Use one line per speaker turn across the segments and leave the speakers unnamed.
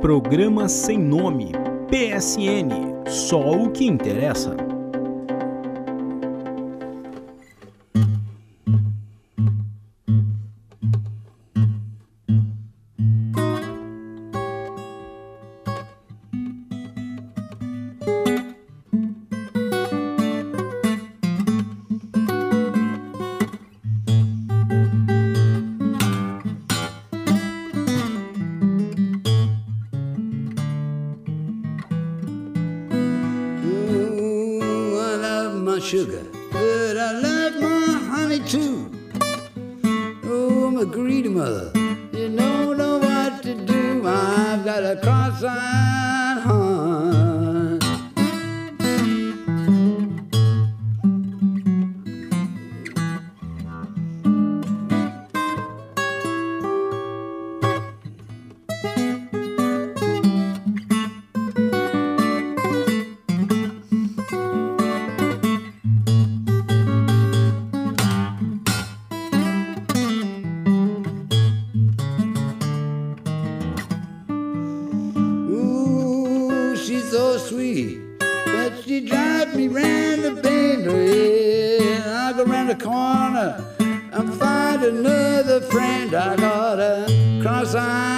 Programa Sem Nome. PSN. Só o que interessa.
Friend. I got a cross-eyed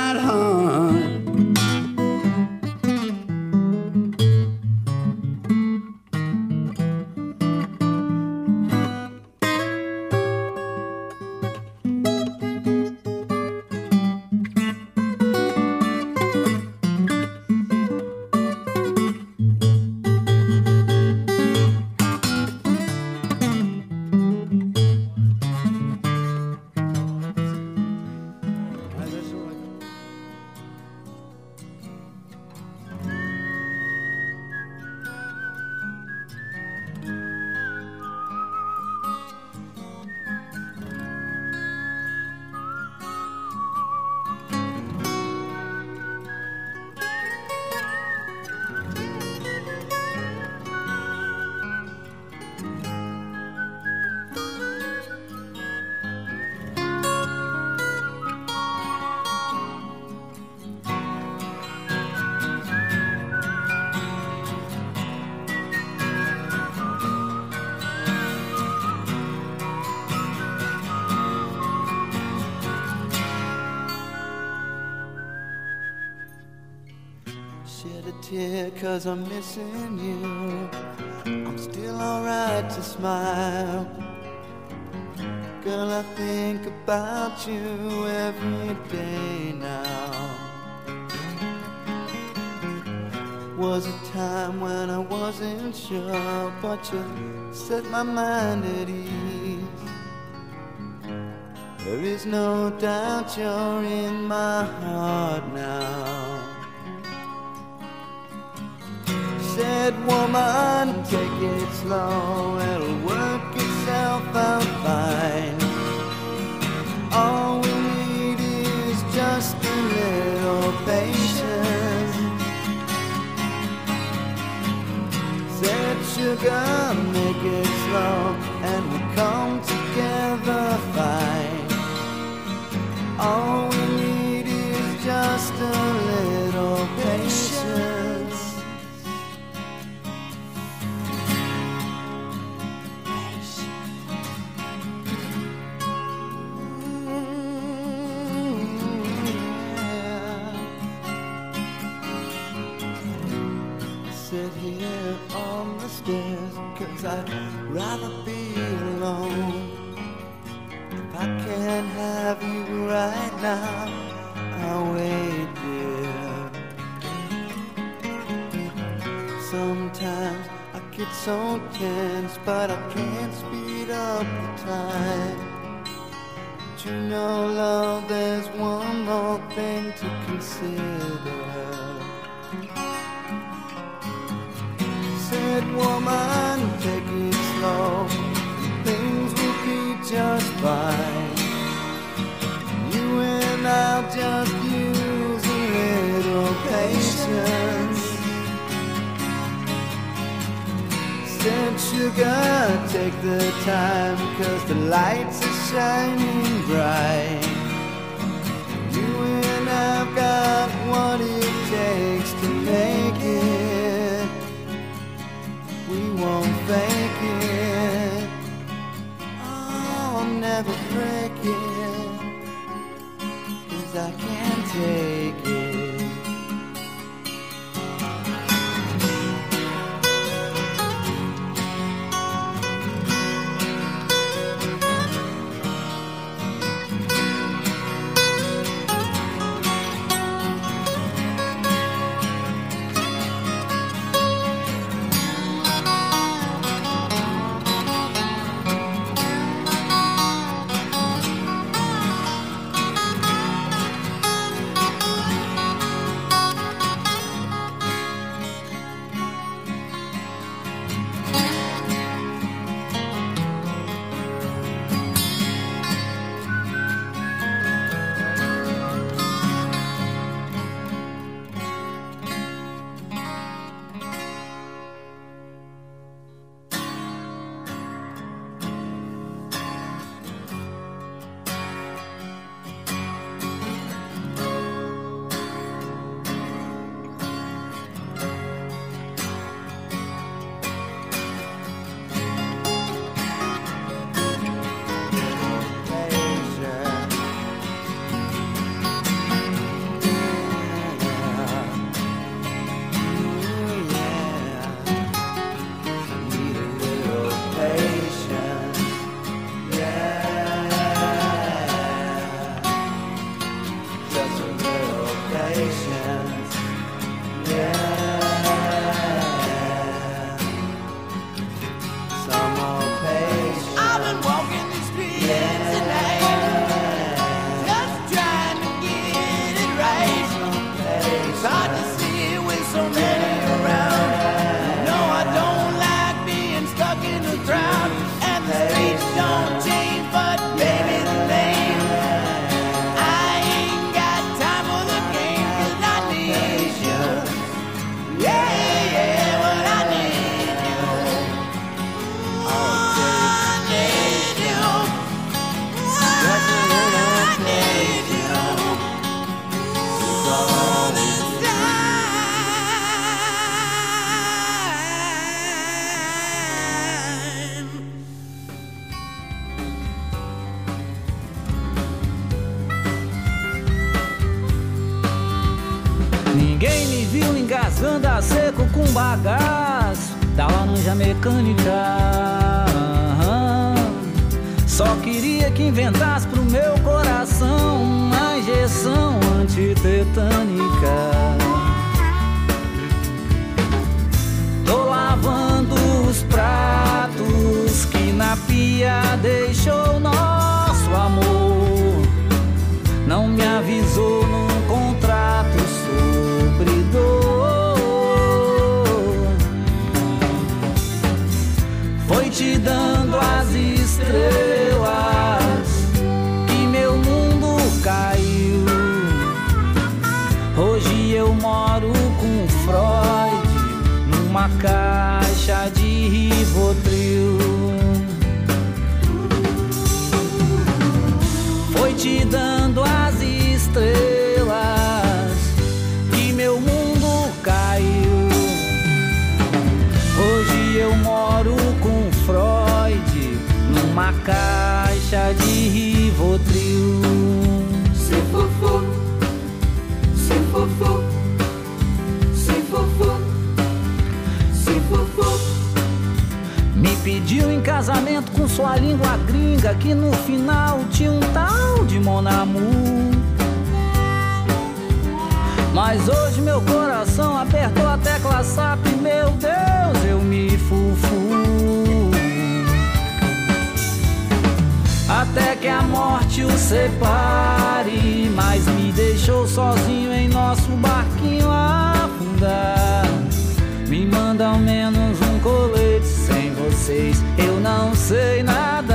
Girl, I think about you every day now. Was a time when I wasn't sure, but you set my mind at ease. There is no doubt you're in my heart now. Said woman, take it slow, it'll work itself out fine. All we need is just a little patience. Said sugar, make it slow, now, I'll wait, dear. Sometimes I get so tense, but I can't speed up the time. But you know, love, there's one more thing to consider. Said woman, take it slow. Things will be just fine. just use a little patience. Since you Said sugar, take the time, cause the lights are shining bright. You and I've got what it takes to make it. We won't fake it. Oh, I'll never break it. I
can't take it. sua língua gringa que no final tinha um tal de Monamu. Mas hoje meu coração apertou a tecla SAP, meu Deus, eu me fufu. Até que a morte o separe, mas me deixou sozinho em nosso barquinho afundar. Me manda ao menos um colete eu não sei nada.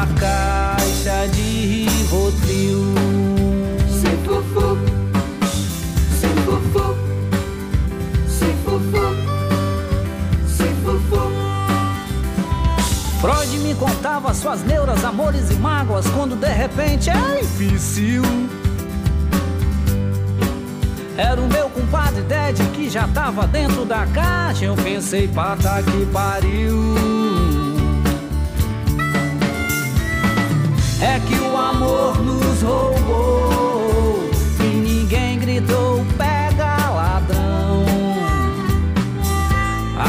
Uma caixa de Rivotril.
Se fufu, se fufu, se fufu, se fufu.
Freud me contava suas neuras, amores e mágoas quando de repente é difícil. Era o meu compadre Ded que já tava dentro da caixa. Eu pensei, pata que pariu. É que o amor nos roubou e ninguém gritou, pega ladrão.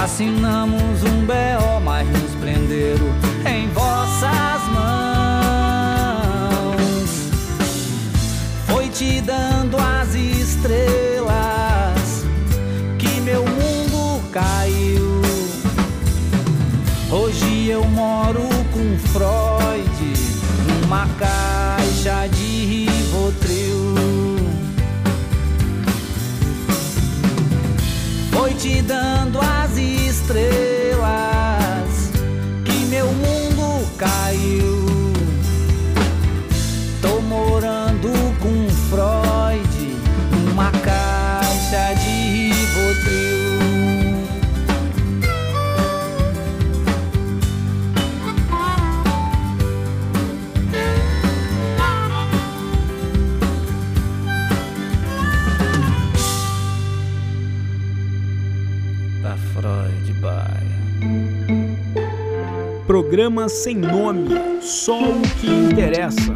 Assinamos um B.O., mas nos prenderam em vossas mãos. Foi te dando as estrelas que meu mundo caiu. Hoje eu moro com Freud numa caixa de Rivotril. Foi te dando
Programa sem nome, só o que interessa.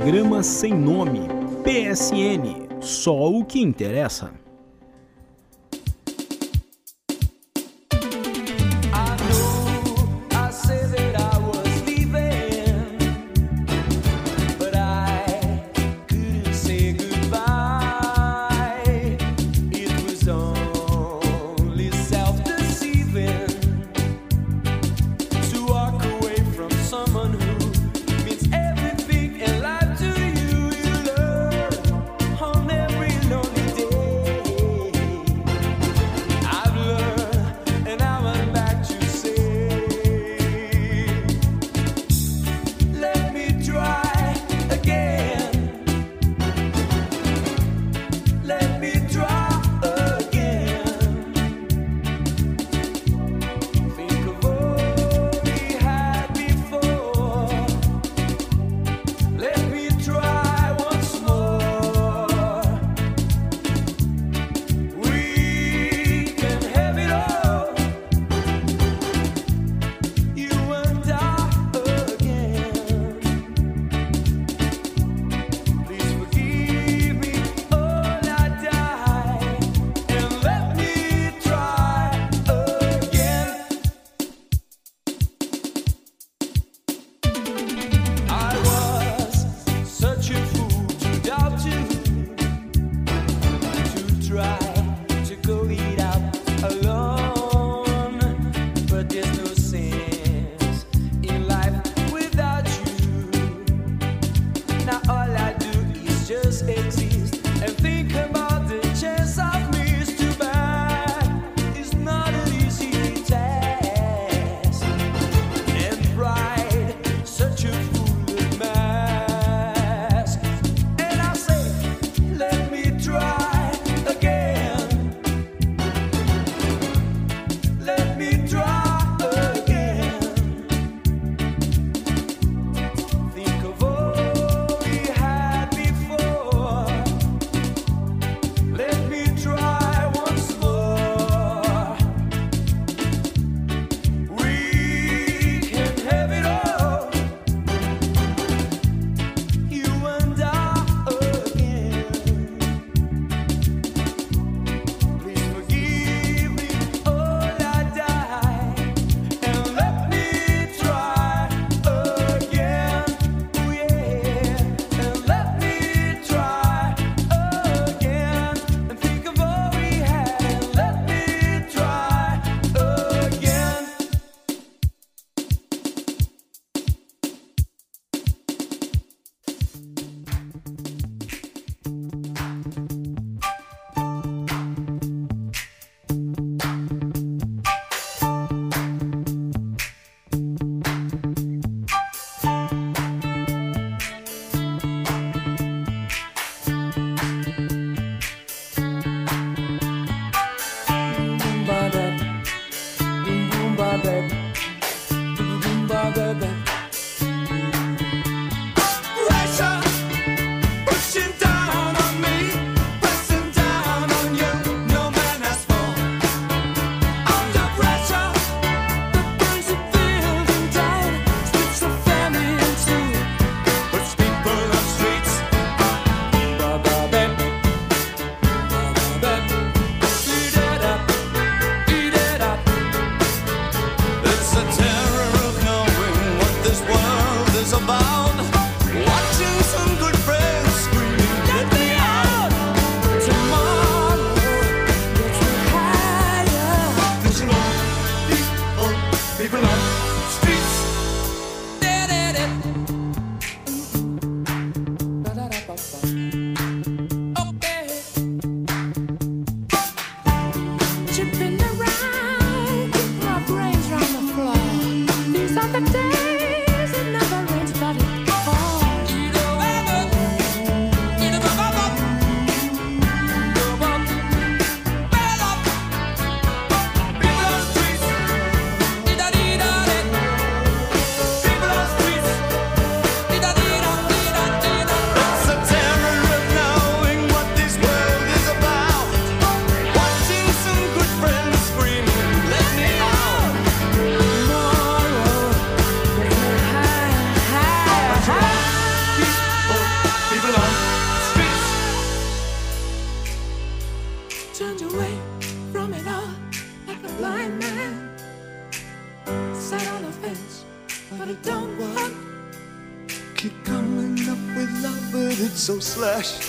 Programa Sem Nome, PSN, só o que interessa.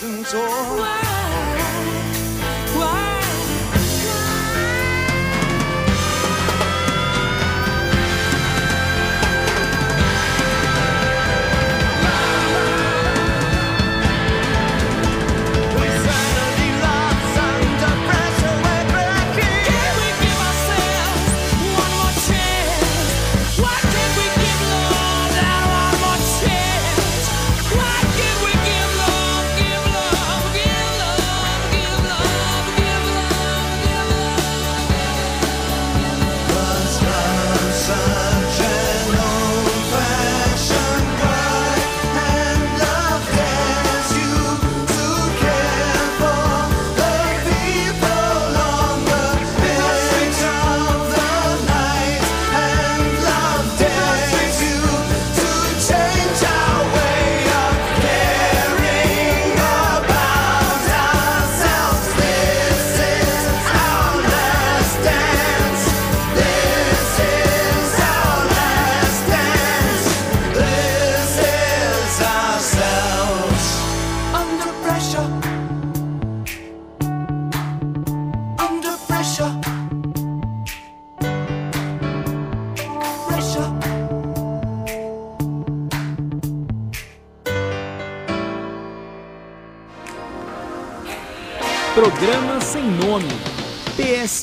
Chỗ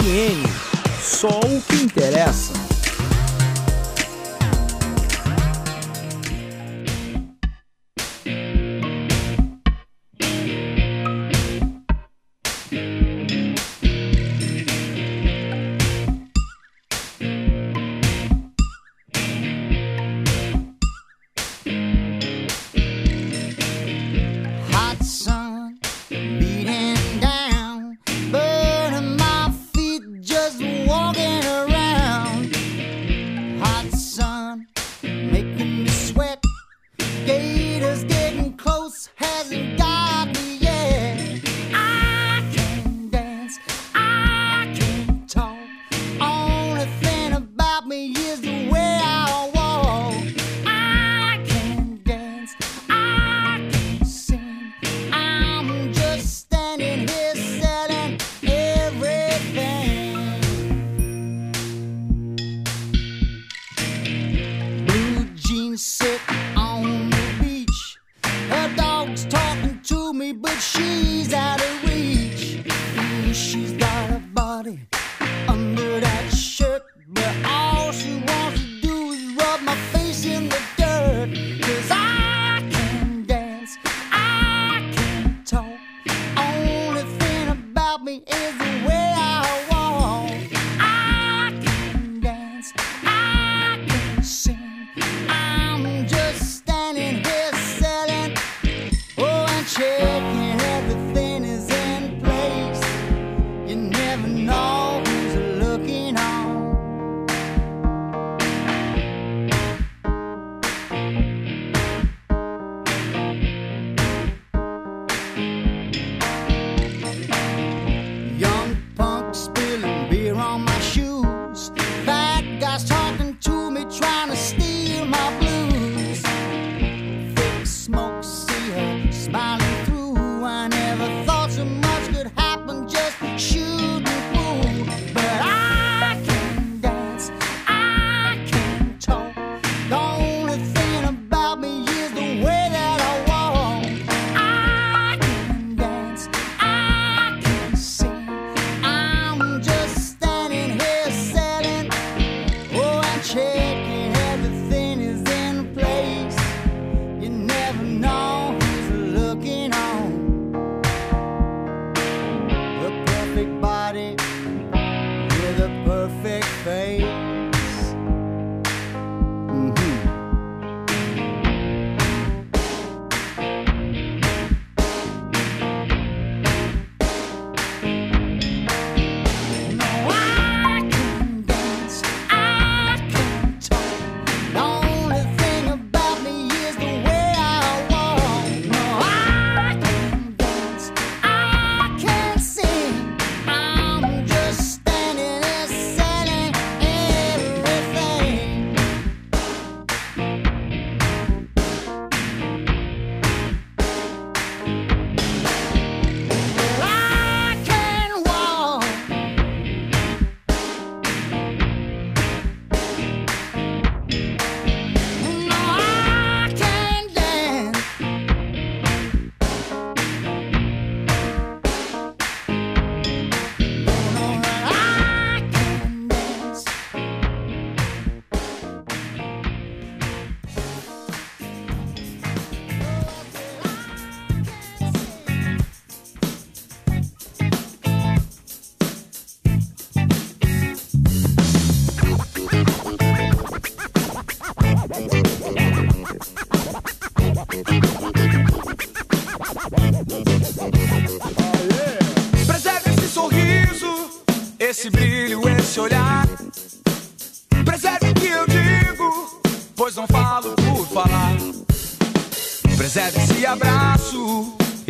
PSN. Só o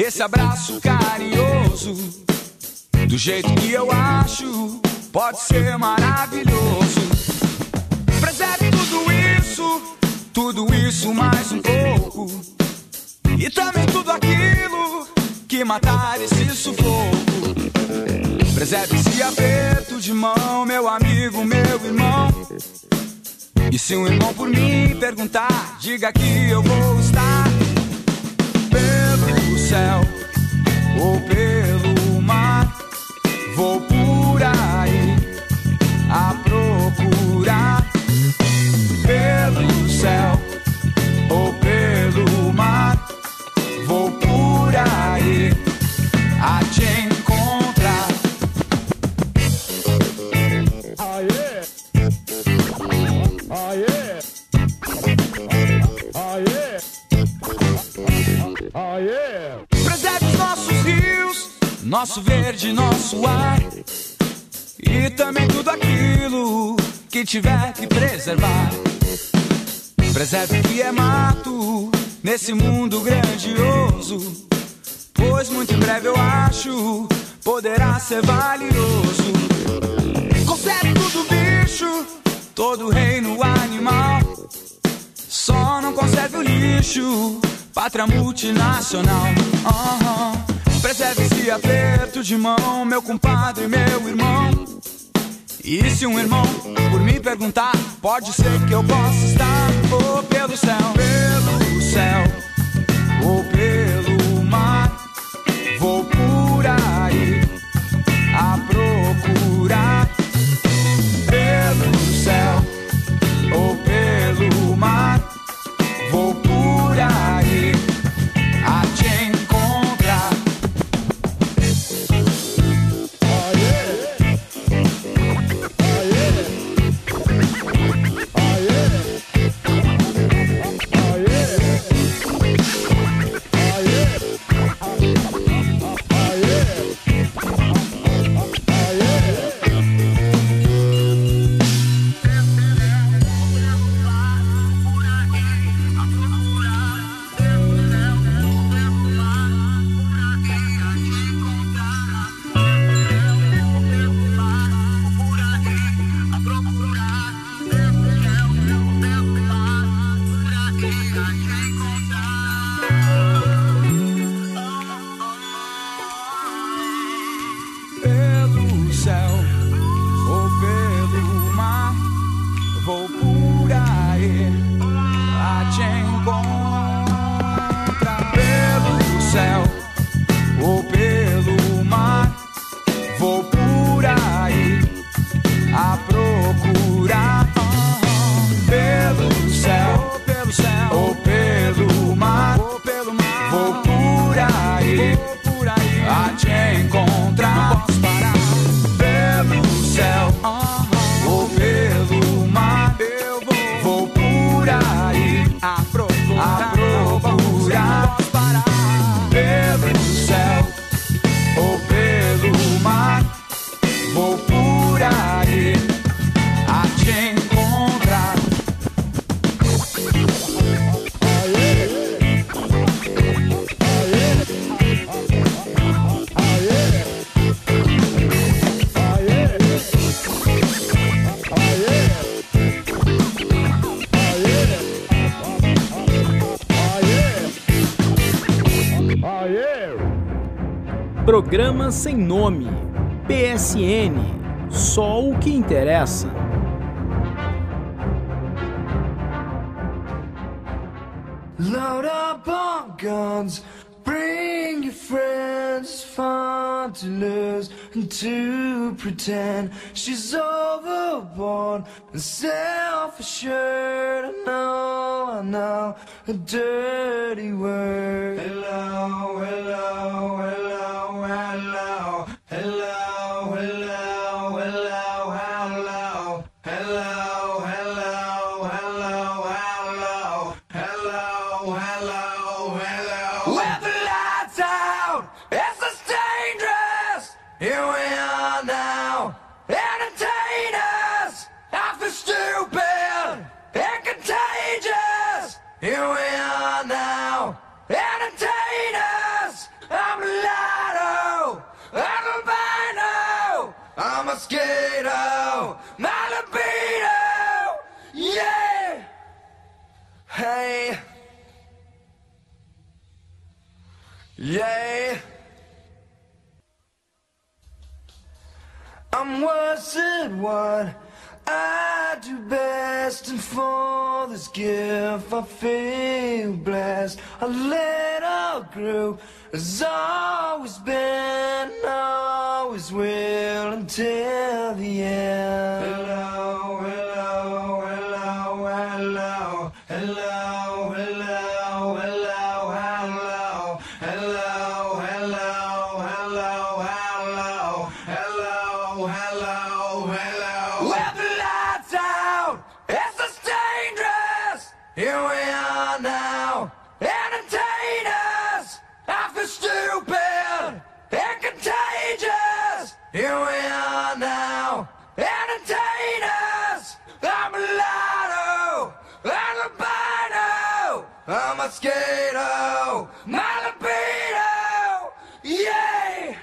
esse abraço carinhoso. Do jeito que eu acho, pode ser maravilhoso. Preserve tudo isso, tudo isso mais um pouco. E também tudo aquilo que matar esse sufoco. Preserve esse aperto de mão, meu amigo, meu irmão. E se um irmão por mim perguntar, diga que eu vou céu ou pelo mar. Vou por aí a procurar tiver que preservar. Preserve o que é mato nesse mundo grandioso. Pois muito em breve eu acho poderá ser valioso. Conserve tudo bicho, todo reino animal. Só não conserve o lixo, pátria multinacional. Aham. Preserve esse aperto de mão, meu compadre, meu irmão. E se um irmão por me perguntar, pode ser que eu possa estar ou pelo céu, pelo céu, ou pelo
Programa sem nome. PSN. Só o que interessa.
Load up on guns, to lose and to pretend she's overboard and self-assured. I know, I know, a dirty word. Hello, hello, hello, hello, mosquito, my libido, yeah. Hey, yeah. I'm worse at what I do best, and for this gift I feel blessed. A little group has always been will until the end. mosquito, my libido, yay!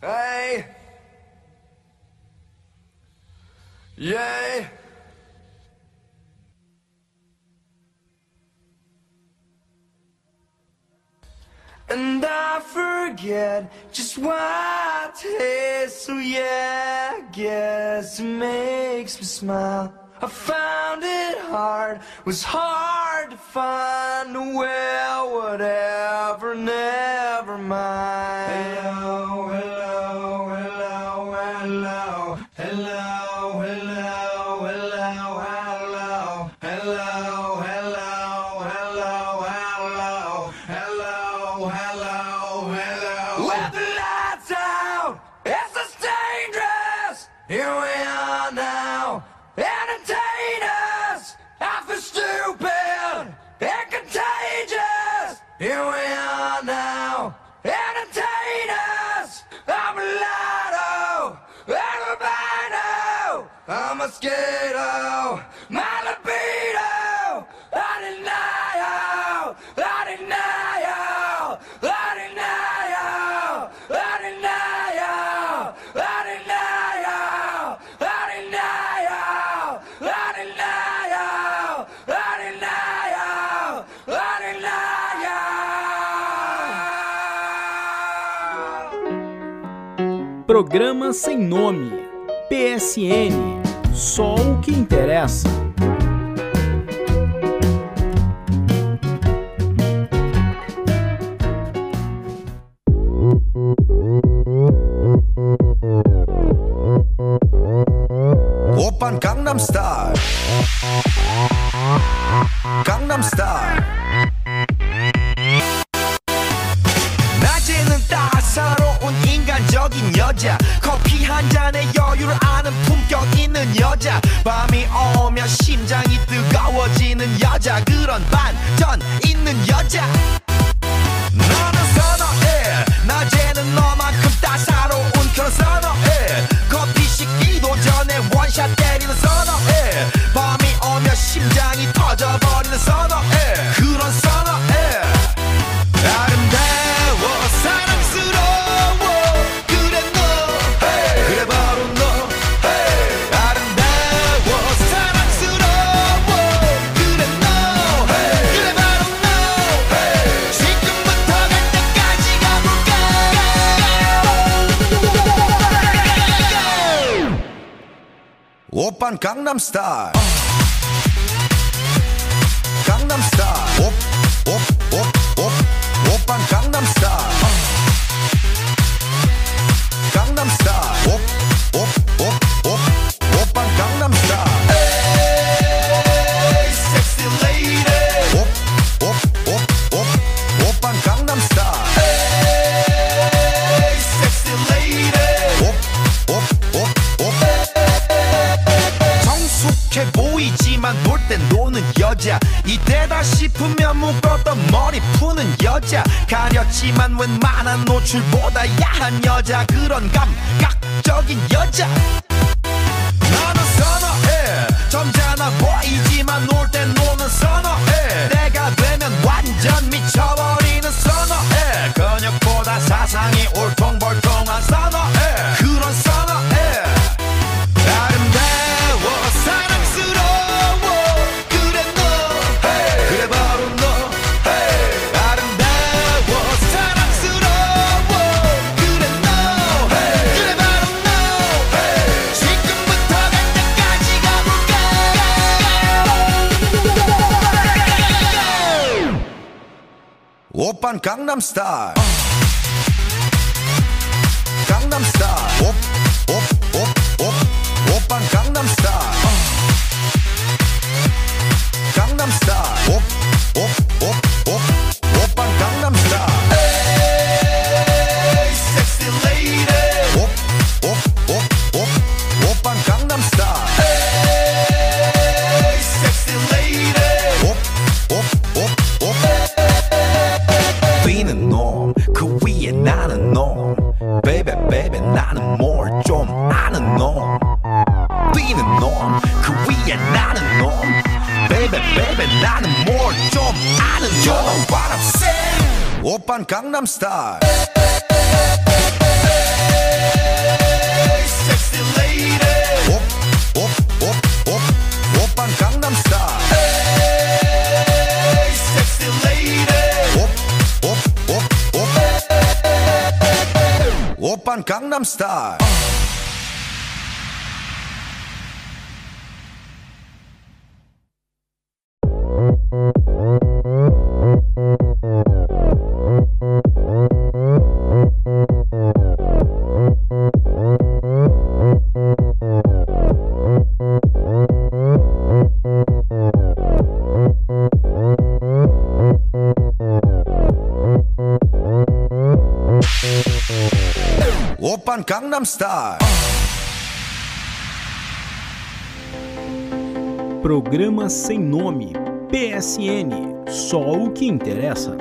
Hey! Yay! And I forget just what it is, so yeah, I guess it makes me smile. I found it hard, was hard find a way, whatever, never mind.
Programa Sem Nome. PSN. Só o que interessa.
여자 그런 감각적인 여자.
star. Gangnam Style. Open Gangnam Style.
Programa sem nome, PSN, só o que interessa.